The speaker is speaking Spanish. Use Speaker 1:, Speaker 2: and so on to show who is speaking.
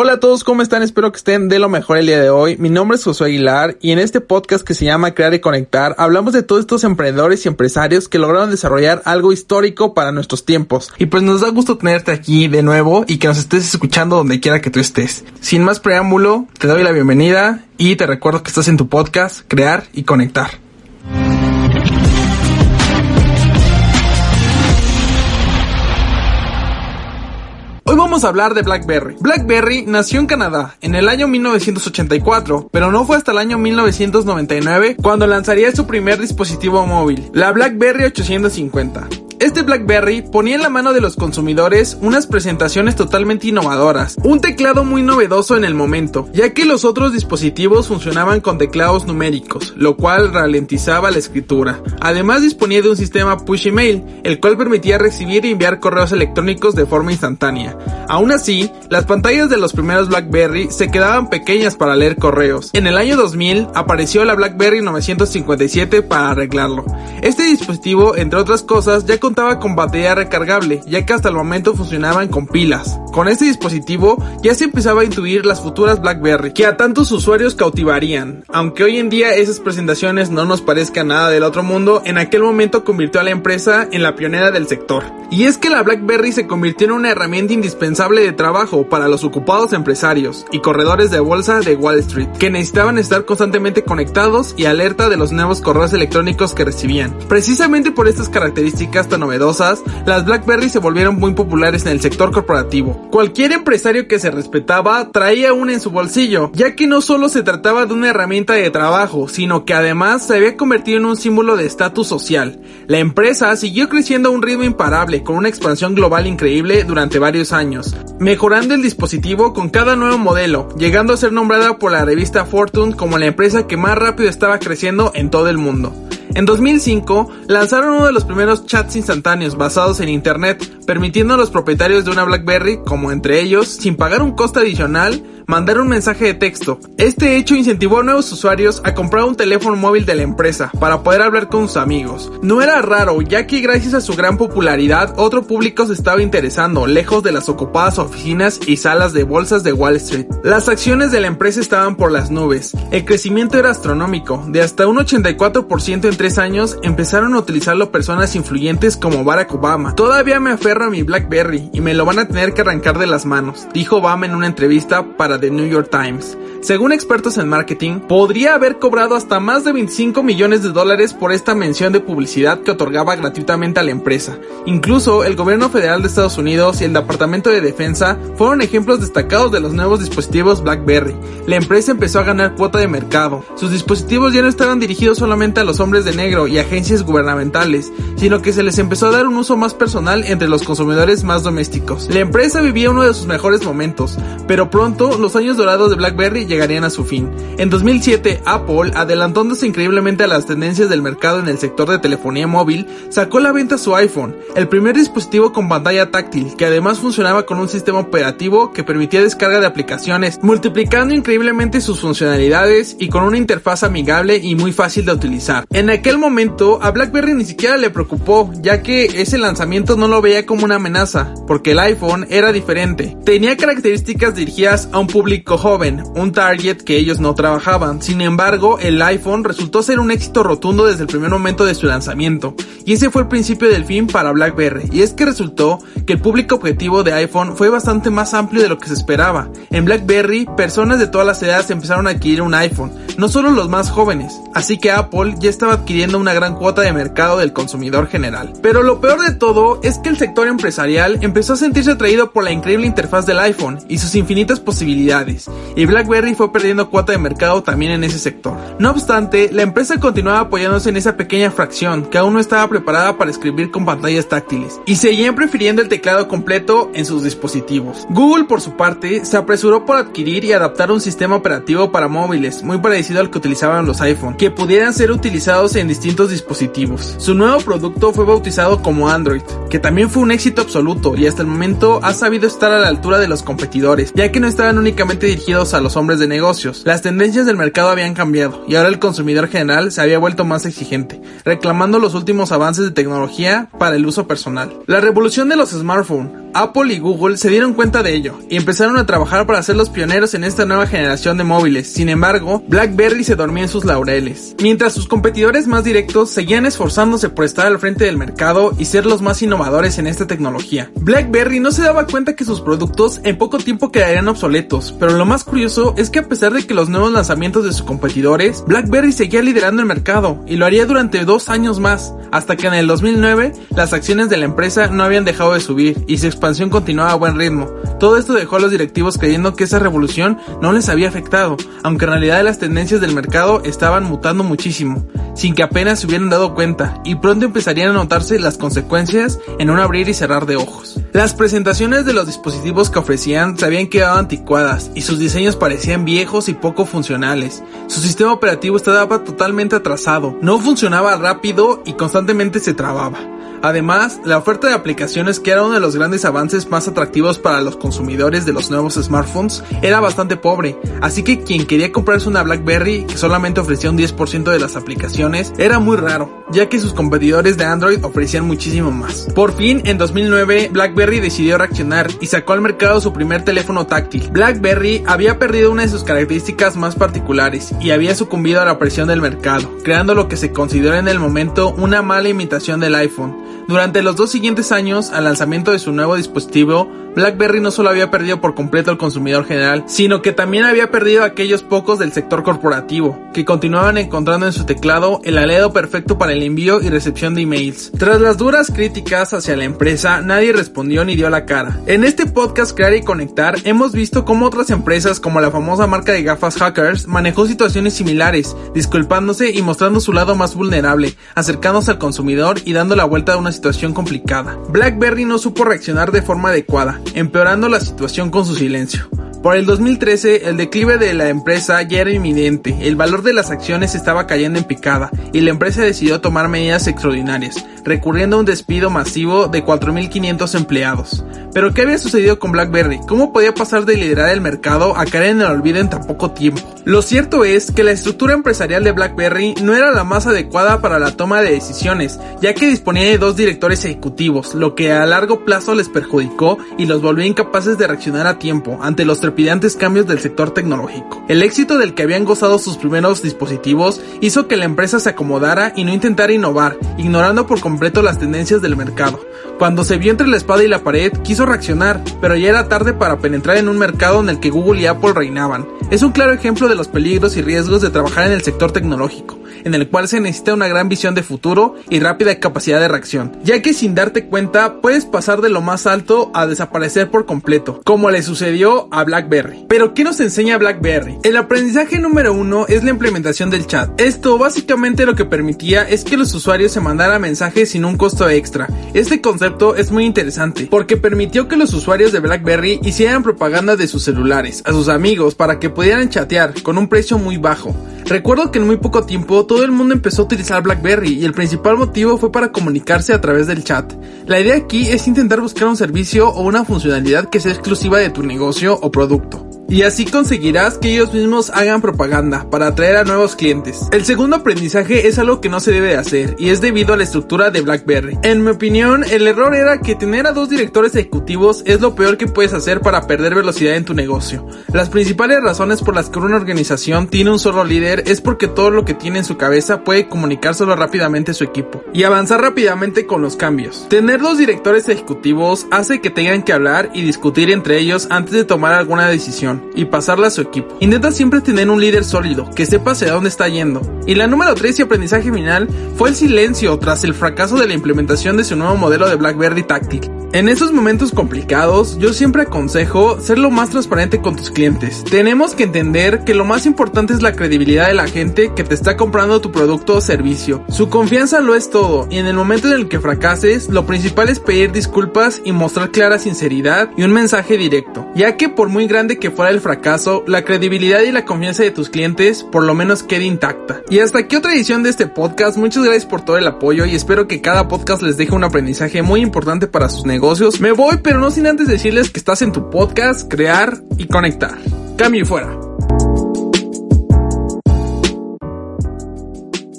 Speaker 1: Hola a todos, ¿cómo están? Espero que estén de lo mejor el día de hoy. Mi nombre es Josué Aguilar y en este podcast que se llama Crear y Conectar hablamos de todos estos emprendedores y empresarios que lograron desarrollar algo histórico para nuestros tiempos. Y pues nos da gusto tenerte aquí de nuevo y que nos estés escuchando donde quiera que tú estés. Sin más preámbulo, te doy la bienvenida y te recuerdo que estás en tu podcast Crear y Conectar. Hoy vamos a hablar de BlackBerry. BlackBerry nació en Canadá en el año 1984, pero no fue hasta el año 1999 cuando lanzaría su primer dispositivo móvil, la BlackBerry 850. Este BlackBerry ponía en la mano de los consumidores unas presentaciones totalmente innovadoras, un teclado muy novedoso en el momento, ya que los otros dispositivos funcionaban con teclados numéricos, lo cual ralentizaba la escritura. Además disponía de un sistema push email, el cual permitía recibir y enviar correos electrónicos de forma instantánea. Aún así, las pantallas de los primeros BlackBerry se quedaban pequeñas para leer correos. En el año 2000 apareció la BlackBerry 957 para arreglarlo. Este dispositivo, entre otras cosas, ya contaba con batería recargable, ya que hasta el momento funcionaban con pilas. Con este dispositivo ya se empezaba a intuir las futuras BlackBerry, que a tantos usuarios cautivarían. Aunque hoy en día esas presentaciones no nos parezcan nada del otro mundo, en aquel momento convirtió a la empresa en la pionera del sector. Y es que la BlackBerry se convirtió en una herramienta indispensable de trabajo para los ocupados empresarios y corredores de bolsa de Wall Street, que necesitaban estar constantemente conectados y alerta de los nuevos correos electrónicos que recibían. Precisamente por estas características novedosas, las BlackBerry se volvieron muy populares en el sector corporativo. Cualquier empresario que se respetaba traía una en su bolsillo, ya que no solo se trataba de una herramienta de trabajo, sino que además se había convertido en un símbolo de estatus social. La empresa siguió creciendo a un ritmo imparable, con una expansión global increíble durante varios años, mejorando el dispositivo con cada nuevo modelo, llegando a ser nombrada por la revista Fortune como la empresa que más rápido estaba creciendo en todo el mundo. En 2005 lanzaron uno de los primeros chats instantáneos basados en Internet, permitiendo a los propietarios de una BlackBerry, como entre ellos, sin pagar un coste adicional, mandar un mensaje de texto. Este hecho incentivó a nuevos usuarios a comprar un teléfono móvil de la empresa para poder hablar con sus amigos. No era raro, ya que gracias a su gran popularidad, otro público se estaba interesando, lejos de las ocupadas oficinas y salas de bolsas de Wall Street. Las acciones de la empresa estaban por las nubes. El crecimiento era astronómico. De hasta un 84% en tres años empezaron a utilizarlo personas influyentes como Barack Obama. Todavía me aferro a mi BlackBerry y me lo van a tener que arrancar de las manos, dijo Obama en una entrevista para The New York Times. Según expertos en marketing, podría haber cobrado hasta más de 25 millones de dólares por esta mención de publicidad que otorgaba gratuitamente a la empresa. Incluso el gobierno federal de Estados Unidos y el Departamento de Defensa fueron ejemplos destacados de los nuevos dispositivos BlackBerry. La empresa empezó a ganar cuota de mercado. Sus dispositivos ya no estaban dirigidos solamente a los hombres de negro y agencias gubernamentales, sino que se les empezó a dar un uso más personal entre los consumidores más domésticos. La empresa vivía uno de sus mejores momentos, pero pronto los años dorados de BlackBerry llegarían a su fin. En 2007, Apple, adelantándose increíblemente a las tendencias del mercado en el sector de telefonía móvil, sacó a la venta su iPhone, el primer dispositivo con pantalla táctil, que además funcionaba con un sistema operativo que permitía descarga de aplicaciones, multiplicando increíblemente sus funcionalidades y con una interfaz amigable y muy fácil de utilizar. En aquel momento, a BlackBerry ni siquiera le preocupó, ya que ese lanzamiento no lo veía como una amenaza, porque el iPhone era diferente. Tenía características dirigidas a un público joven, un target que ellos no trabajaban. Sin embargo, el iPhone resultó ser un éxito rotundo desde el primer momento de su lanzamiento, y ese fue el principio del fin para BlackBerry, y es que resultó que el público objetivo de iPhone fue bastante más amplio de lo que se esperaba. En BlackBerry, personas de todas las edades empezaron a adquirir un iPhone, no solo los más jóvenes, así que Apple ya estaba adquiriendo una gran cuota de mercado del consumidor general. Pero lo peor de todo es que el sector empresarial empezó a sentirse atraído por la increíble interfaz del iPhone y sus infinitas posibilidades, y BlackBerry fue perdiendo cuota de mercado también en ese sector. No obstante, la empresa continuaba apoyándose en esa pequeña fracción que aún no estaba preparada para escribir con pantallas táctiles y seguían prefiriendo el teclado completo en sus dispositivos. Google, por su parte, se apresuró por adquirir y adaptar un sistema operativo para móviles muy parecido al que utilizaban los iPhone, que pudieran ser utilizados en distintos dispositivos. Su nuevo producto fue bautizado como Android, que también fue un éxito absoluto y hasta el momento ha sabido estar a la altura de los competidores, ya que no estaban únicamente dirigidos a los hombres de negocios. Las tendencias del mercado habían cambiado y ahora el consumidor general se había vuelto más exigente, reclamando los últimos avances de tecnología para el uso personal. La revolución de los smartphones Apple y Google se dieron cuenta de ello y empezaron a trabajar para ser los pioneros en esta nueva generación de móviles. Sin embargo, BlackBerry se dormía en sus laureles. Mientras sus competidores más directos seguían esforzándose por estar al frente del mercado y ser los más innovadores en esta tecnología. BlackBerry no se daba cuenta que sus productos en poco tiempo quedarían obsoletos, pero lo más curioso es que a pesar de que los nuevos lanzamientos de sus competidores, BlackBerry seguía liderando el mercado y lo haría durante dos años más, hasta que en el 2009 las acciones de la empresa no habían dejado de subir y su expansión continuaba a buen ritmo. Todo esto dejó a los directivos creyendo que esa revolución no les había afectado, aunque en realidad las tendencias del mercado estaban mutando muchísimo, sin que apenas se hubieran dado cuenta, y pronto empezarían a notarse las consecuencias en un abrir y cerrar de ojos. Las presentaciones de los dispositivos que ofrecían se habían quedado anticuadas y sus diseños parecían viejos y poco funcionales. Su sistema operativo estaba totalmente atrasado, no funcionaba rápido y constantemente se trababa. Además, la oferta de aplicaciones que era uno de los grandes avances más atractivos para los consumidores de los nuevos smartphones era bastante pobre, así que quien quería comprarse una BlackBerry que solamente ofrecía un 10% de las aplicaciones era muy raro, ya que sus competidores de Android ofrecían muchísimo más. Por fin, en 2009, BlackBerry decidió reaccionar y sacó al mercado su primer teléfono táctil. BlackBerry había perdido una de sus características más particulares y había sucumbido a la presión del mercado, creando lo que se consideró en el momento una mala imitación del iPhone durante los dos siguientes años, al lanzamiento de su nuevo dispositivo, BlackBerry no solo había perdido por completo al consumidor general, sino que también había perdido a aquellos pocos del sector corporativo, que continuaban encontrando en su teclado el aliado perfecto para el envío y recepción de emails. Tras las duras críticas hacia la empresa, nadie respondió ni dio la cara. En este podcast Crear y Conectar hemos visto cómo otras empresas como la famosa marca de gafas Hackers manejó situaciones similares, disculpándose y mostrando su lado más vulnerable, acercándose al consumidor y dando la vuelta a una situación complicada. BlackBerry no supo reaccionar de forma adecuada, empeorando la situación con su silencio. Por el 2013, el declive de la empresa ya era inminente, el valor de las acciones estaba cayendo en picada y la empresa decidió tomar medidas extraordinarias, recurriendo a un despido masivo de 4.500 empleados. Pero ¿qué había sucedido con BlackBerry? ¿Cómo podía pasar de liderar el mercado a caer en el olvido en tan poco tiempo? Lo cierto es que la estructura empresarial de BlackBerry no era la más adecuada para la toma de decisiones, ya que disponía de dos directores ejecutivos, lo que a largo plazo les perjudicó y los volvió incapaces de reaccionar a tiempo ante los cambios del sector tecnológico. El éxito del que habían gozado sus primeros dispositivos hizo que la empresa se acomodara y no intentara innovar, ignorando por completo las tendencias del mercado. Cuando se vio entre la espada y la pared, quiso reaccionar, pero ya era tarde para penetrar en un mercado en el que Google y Apple reinaban. Es un claro ejemplo de los peligros y riesgos de trabajar en el sector tecnológico, en el cual se necesita una gran visión de futuro y rápida capacidad de reacción, ya que sin darte cuenta puedes pasar de lo más alto a desaparecer por completo, como le sucedió a BlackBerry. Pero ¿qué nos enseña BlackBerry? El aprendizaje número uno es la implementación del chat. Esto básicamente lo que permitía es que los usuarios se mandaran mensajes sin un costo extra. Este concepto es muy interesante porque permitió que los usuarios de BlackBerry hicieran propaganda de sus celulares a sus amigos para que pudieran chatear con un precio muy bajo. Recuerdo que en muy poco tiempo todo el mundo empezó a utilizar BlackBerry y el principal motivo fue para comunicarse a través del chat. La idea aquí es intentar buscar un servicio o una funcionalidad que sea exclusiva de tu negocio o producto y así conseguirás que ellos mismos hagan propaganda para atraer a nuevos clientes. El segundo aprendizaje es algo que no se debe de hacer y es debido a la estructura de BlackBerry. En mi opinión, el error era que tener a dos directores ejecutivos es lo peor que puedes hacer para perder velocidad en tu negocio. Las principales razones por las que una organización tiene un solo líder es porque todo lo que tiene en su cabeza puede comunicárselo rápidamente a su equipo y avanzar rápidamente con los cambios. Tener dos directores ejecutivos hace que tengan que hablar y discutir entre ellos antes de tomar alguna decisión y pasarla a su equipo. Intenta siempre tener un líder sólido, que sepa hacia dónde está yendo. Y la número 3 y aprendizaje final fue el silencio tras el fracaso de la implementación de su nuevo modelo de BlackBerry Tactic. En esos momentos complicados, yo siempre aconsejo ser lo más transparente con tus clientes. Tenemos que entender que lo más importante es la credibilidad de la gente que te está comprando tu producto o servicio. Su confianza lo es todo, y en el momento en el que fracases, lo principal es pedir disculpas y mostrar clara sinceridad y un mensaje directo, ya que por muy grande que fuera el fracaso, la credibilidad y la confianza de tus clientes por lo menos quede intacta. Y hasta aquí otra edición de este podcast, muchas gracias por todo el apoyo y espero que cada podcast les deje un aprendizaje muy importante para sus negocios. Me voy, pero no sin antes decirles que estás en tu podcast, crear y conectar. Cambio y fuera.